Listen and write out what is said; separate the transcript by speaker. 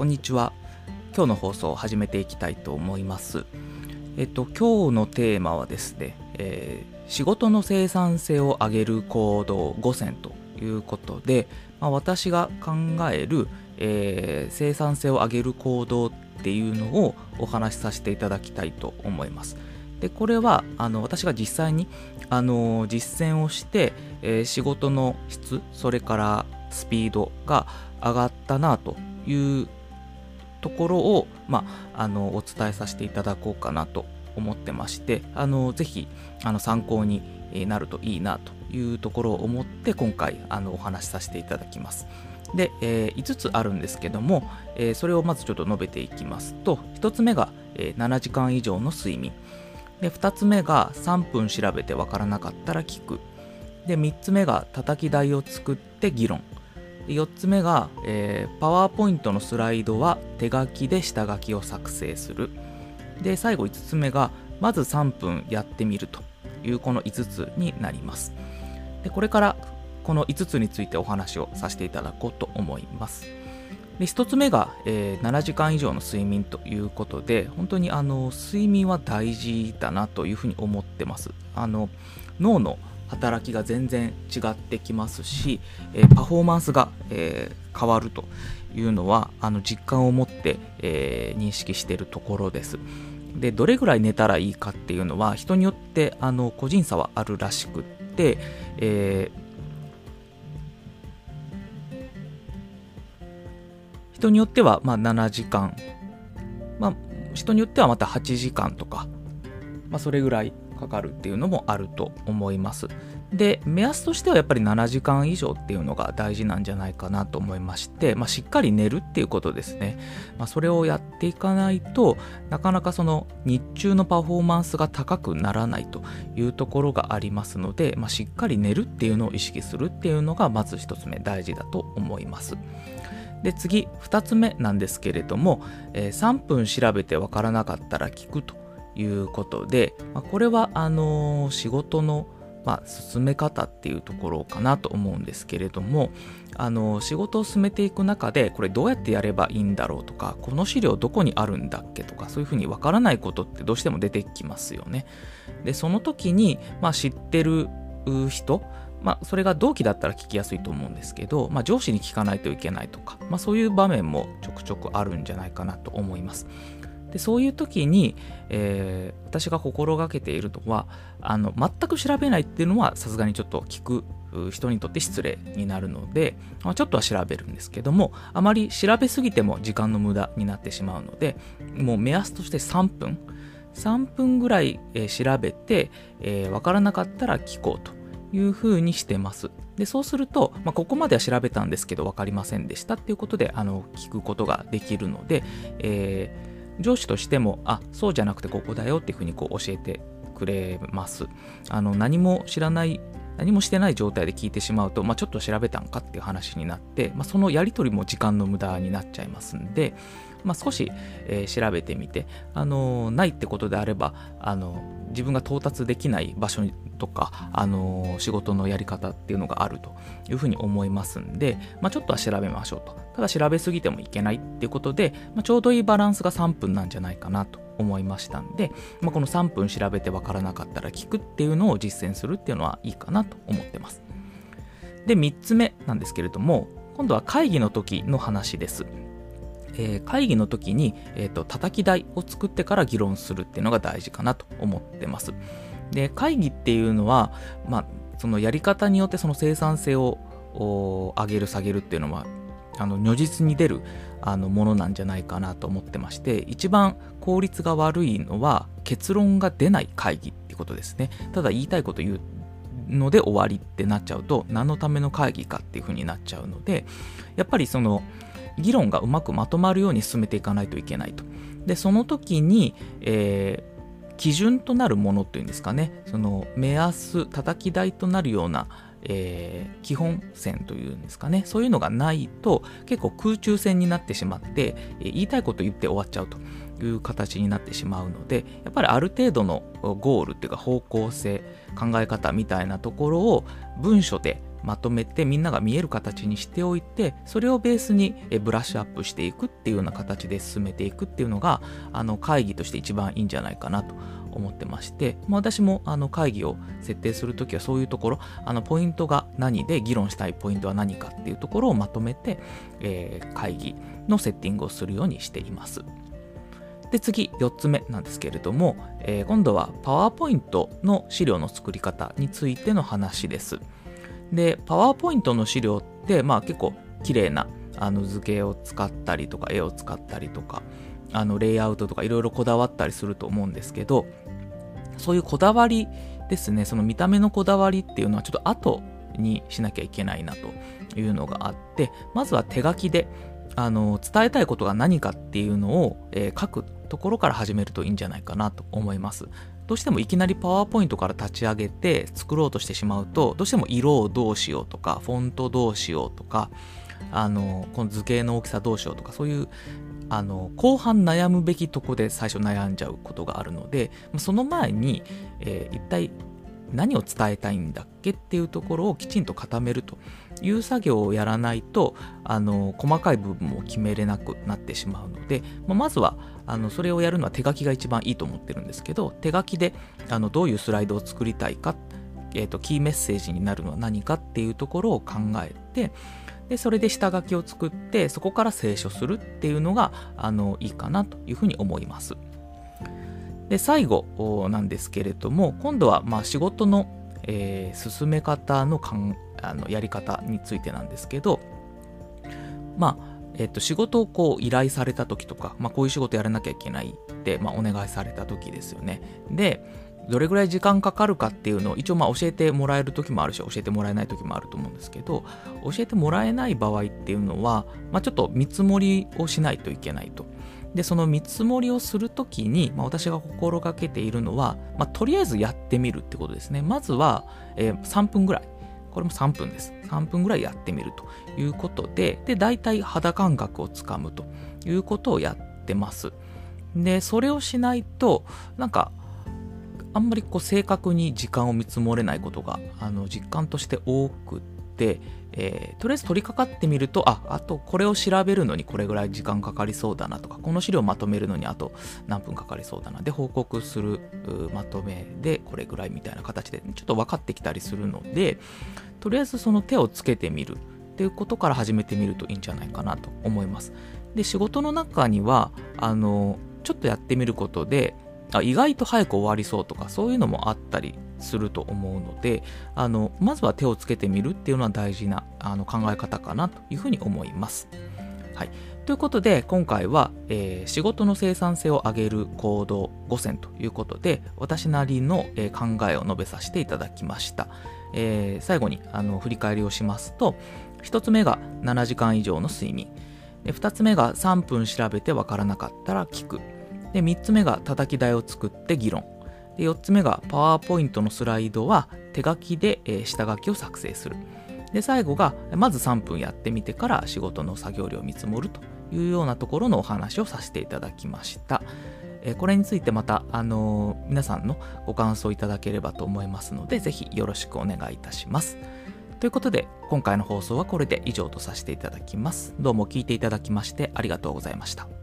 Speaker 1: こんにちは。今日の放送を始めていきたいと思います。えっと今日のテーマはですね、えー、仕事の生産性を上げる行動5選ということで、まあ、私が考える、えー、生産性を上げる行動っていうのをお話しさせていただきたいと思います。でこれはあの私が実際にあの実践をして、えー、仕事の質それからスピードが上がったなというところを、まあ、あのお伝えさせていただこうかなと思ってましてあのぜひあの参考になるといいなというところを思って今回あのお話しさせていただきます。で、えー、5つあるんですけども、えー、それをまずちょっと述べていきますと1つ目が、えー、7時間以上の睡眠。で2つ目が3分調べてわからなかったら聞く。で3つ目が叩き台を作って議論。4つ目が、えー、パワーポイントのスライドは手書きで下書きを作成する。で最後5つ目がまず3分やってみるというこの5つになります。でこれからこの5つについてお話をさせていただこうと思います。で1つ目が、えー、7時間以上の睡眠ということで本当にあの睡眠は大事だなというふうに思ってます。あの脳の働きが全然違ってきますし、えー、パフォーマンスが、えー、変わるというのはあの実感を持って、えー、認識しているところです。でどれぐらい寝たらいいかっていうのは人によってあの個人差はあるらしくって、えー、人によってはまあ7時間、まあ、人によってはまた8時間とか、まあ、それぐらいかかるっていうのもあると思います。で、目安としてはやっぱり7時間以上っていうのが大事なんじゃないかなと思いまして、まあ、しっかり寝るっていうことですね。まあ、それをやっていかないとなかなかその日中のパフォーマンスが高くならないというところがありますので、まあ、しっかり寝るっていうのを意識するっていうのがまず1つ目大事だと思います。で次2つ目なんですけれども、えー、3分調べてわからなかったら聞くということで、まあ、これはあのー、仕事の、まあ、進め方っていうところかなと思うんですけれども、あのー、仕事を進めていく中でこれどうやってやればいいんだろうとかこの資料どこにあるんだっけとかそういうふうにわからないことってどうしても出てきますよね。でその時に、まあ、知ってる人まあ、それが同期だったら聞きやすいと思うんですけど、まあ、上司に聞かないといけないとか、まあ、そういう場面もちょくちょくあるんじゃないかなと思います。でそういう時に、えー、私が心がけているのはあの全く調べないっていうのはさすがにちょっと聞く人にとって失礼になるので、まあ、ちょっとは調べるんですけどもあまり調べすぎても時間の無駄になってしまうのでもう目安として3分3分ぐらい、えー、調べて、えー、分からなかったら聞こうというふうにしてます。でそうすると、まあ、ここまでは調べたんですけど分かりませんでしたっていうことであの聞くことができるので、えー上司としても、あ、そうじゃなくてここだよっていうふうにこう教えてくれます。あの、何も知らない、何もしてない状態で聞いてしまうと、まあ、ちょっと調べたんかっていう話になって、まあ、そのやり取りも時間の無駄になっちゃいますんで、まあ、少し、えー、調べてみて、あのー、ないってことであれば、あのー、自分が到達できない場所とか、あの仕事のやり方っていうのがあるというふうに思いますんで、まあ、ちょっとは調べましょうと。ただ調べすぎてもいけないっていうことで、まあ、ちょうどいいバランスが3分なんじゃないかなと思いましたんで、まあ、この3分調べてわからなかったら聞くっていうのを実践するっていうのはいいかなと思ってます。で、3つ目なんですけれども、今度は会議の時の話です。えー、会議の時に、えーと、叩き台を作ってから議論するっていうのが大事かなと思ってます。で会議っていうのは、まあ、そのやり方によってその生産性を上げる下げるっていうのはあの如実に出るあのものなんじゃないかなと思ってまして一番効率が悪いのは結論が出ない会議ってことですねただ言いたいこと言うので終わりってなっちゃうと何のための会議かっていうふうになっちゃうのでやっぱりその議論がうまくまとまるように進めていかないといけないと。で、その時に、えー、基準となるものっていうんですかね、その目安、叩き台となるような、えー、基本線というんですかね、そういうのがないと結構空中戦になってしまって、えー、言いたいこと言って終わっちゃうという形になってしまうので、やっぱりある程度のゴールっていうか方向性、考え方みたいなところを文書でまとめてみんなが見える形にしておいてそれをベースにブラッシュアップしていくっていうような形で進めていくっていうのがあの会議として一番いいんじゃないかなと思ってまして、まあ、私もあの会議を設定するときはそういうところあのポイントが何で議論したいポイントは何かっていうところをまとめて、えー、会議のセッティングをするようにしています。で次4つ目なんですけれども、えー、今度はパワーポイントの資料の作り方についての話です。でパワーポイントの資料ってまあ結構綺麗なあの図形を使ったりとか絵を使ったりとかあのレイアウトとかいろいろこだわったりすると思うんですけどそういうこだわりですね。その見た目のこだわりっていうのはちょっと後にしなきゃいけないなというのがあってまずは手書きであの伝えたいことが何かっていうのを、えー、書くところから始めるといいんじゃないかなと思います。どうしてもいきなりパワーポイントから立ち上げて作ろうとしてしまうとどうしても色をどうしようとかフォントどうしようとかあのこの図形の大きさどうしようとかそういうあの後半悩むべきとこで最初悩んじゃうことがあるのでその前に、えー、一体何を伝えたいんだっけっていうところをきちんと固めるという作業をやらないとあの細かい部分も決めれなくなってしまうので、まあ、まずはあのそれをやるのは手書きが一番いいと思ってるんですけど手書きであのどういうスライドを作りたいか、えーと、キーメッセージになるのは何かっていうところを考えてでそれで下書きを作ってそこから清書するっていうのがあのいいかなというふうに思います。で最後なんですけれども今度はまあ仕事の、えー、進め方のかんあのやり方についてなんですけどまあえっと、仕事をこう依頼された時とか、まあ、こういう仕事やらなきゃいけないって、まあ、お願いされた時ですよね。で、どれぐらい時間かかるかっていうのを一応まあ教えてもらえる時もあるし教えてもらえない時もあると思うんですけど教えてもらえない場合っていうのは、まあ、ちょっと見積もりをしないといけないと。でその見積もりをするときに、まあ、私が心がけているのは、まあ、とりあえずやってみるってことですね。まずは、えー、3分ぐらい。これも3分です。3分ぐらいやってみるということでで大体肌感覚をつかむということをやってます。でそれをしないとなんかあんまりこう正確に時間を見積もれないことがあの実感として多くて、えー、とりあえず取り掛かってみるとああとこれを調べるのにこれぐらい時間かかりそうだなとかこの資料をまとめるのにあと何分かかりそうだな。で報告するまとめでこれぐらいみたいな形でちょっと分かってきたりするのでとりあえずその手をつけてみる。っていうことから始めてみるといいんじゃないかなと思います。で仕事の中にはあのちょっとやってみることであ意外と早く終わりそうとかそういうのもあったりすると思うのであのまずは手をつけてみるっていうのは大事なあの考え方かなというふうに思います。はい、ということで今回は、えー、仕事の生産性を上げる行動5選ということで私なりの、えー、考えを述べさせていただきました。えー、最後にあの振り返りをしますと1つ目が7時間以上の睡眠で2つ目が3分調べてわからなかったら聞くで3つ目が叩き台を作って議論で4つ目がパワーポイントのスライドは手書きで、え下書きを作成する。で最後がまず3分やってみてから仕事の作業量を見積もるというようなところのお話をさせていただきました。えこれについてまた、あのー、皆さんのご感想いただければと思いますのでぜひよろしくお願いいたします。ということで今回の放送はこれで以上とさせていただきます。どうも聞いていただきましてありがとうございました。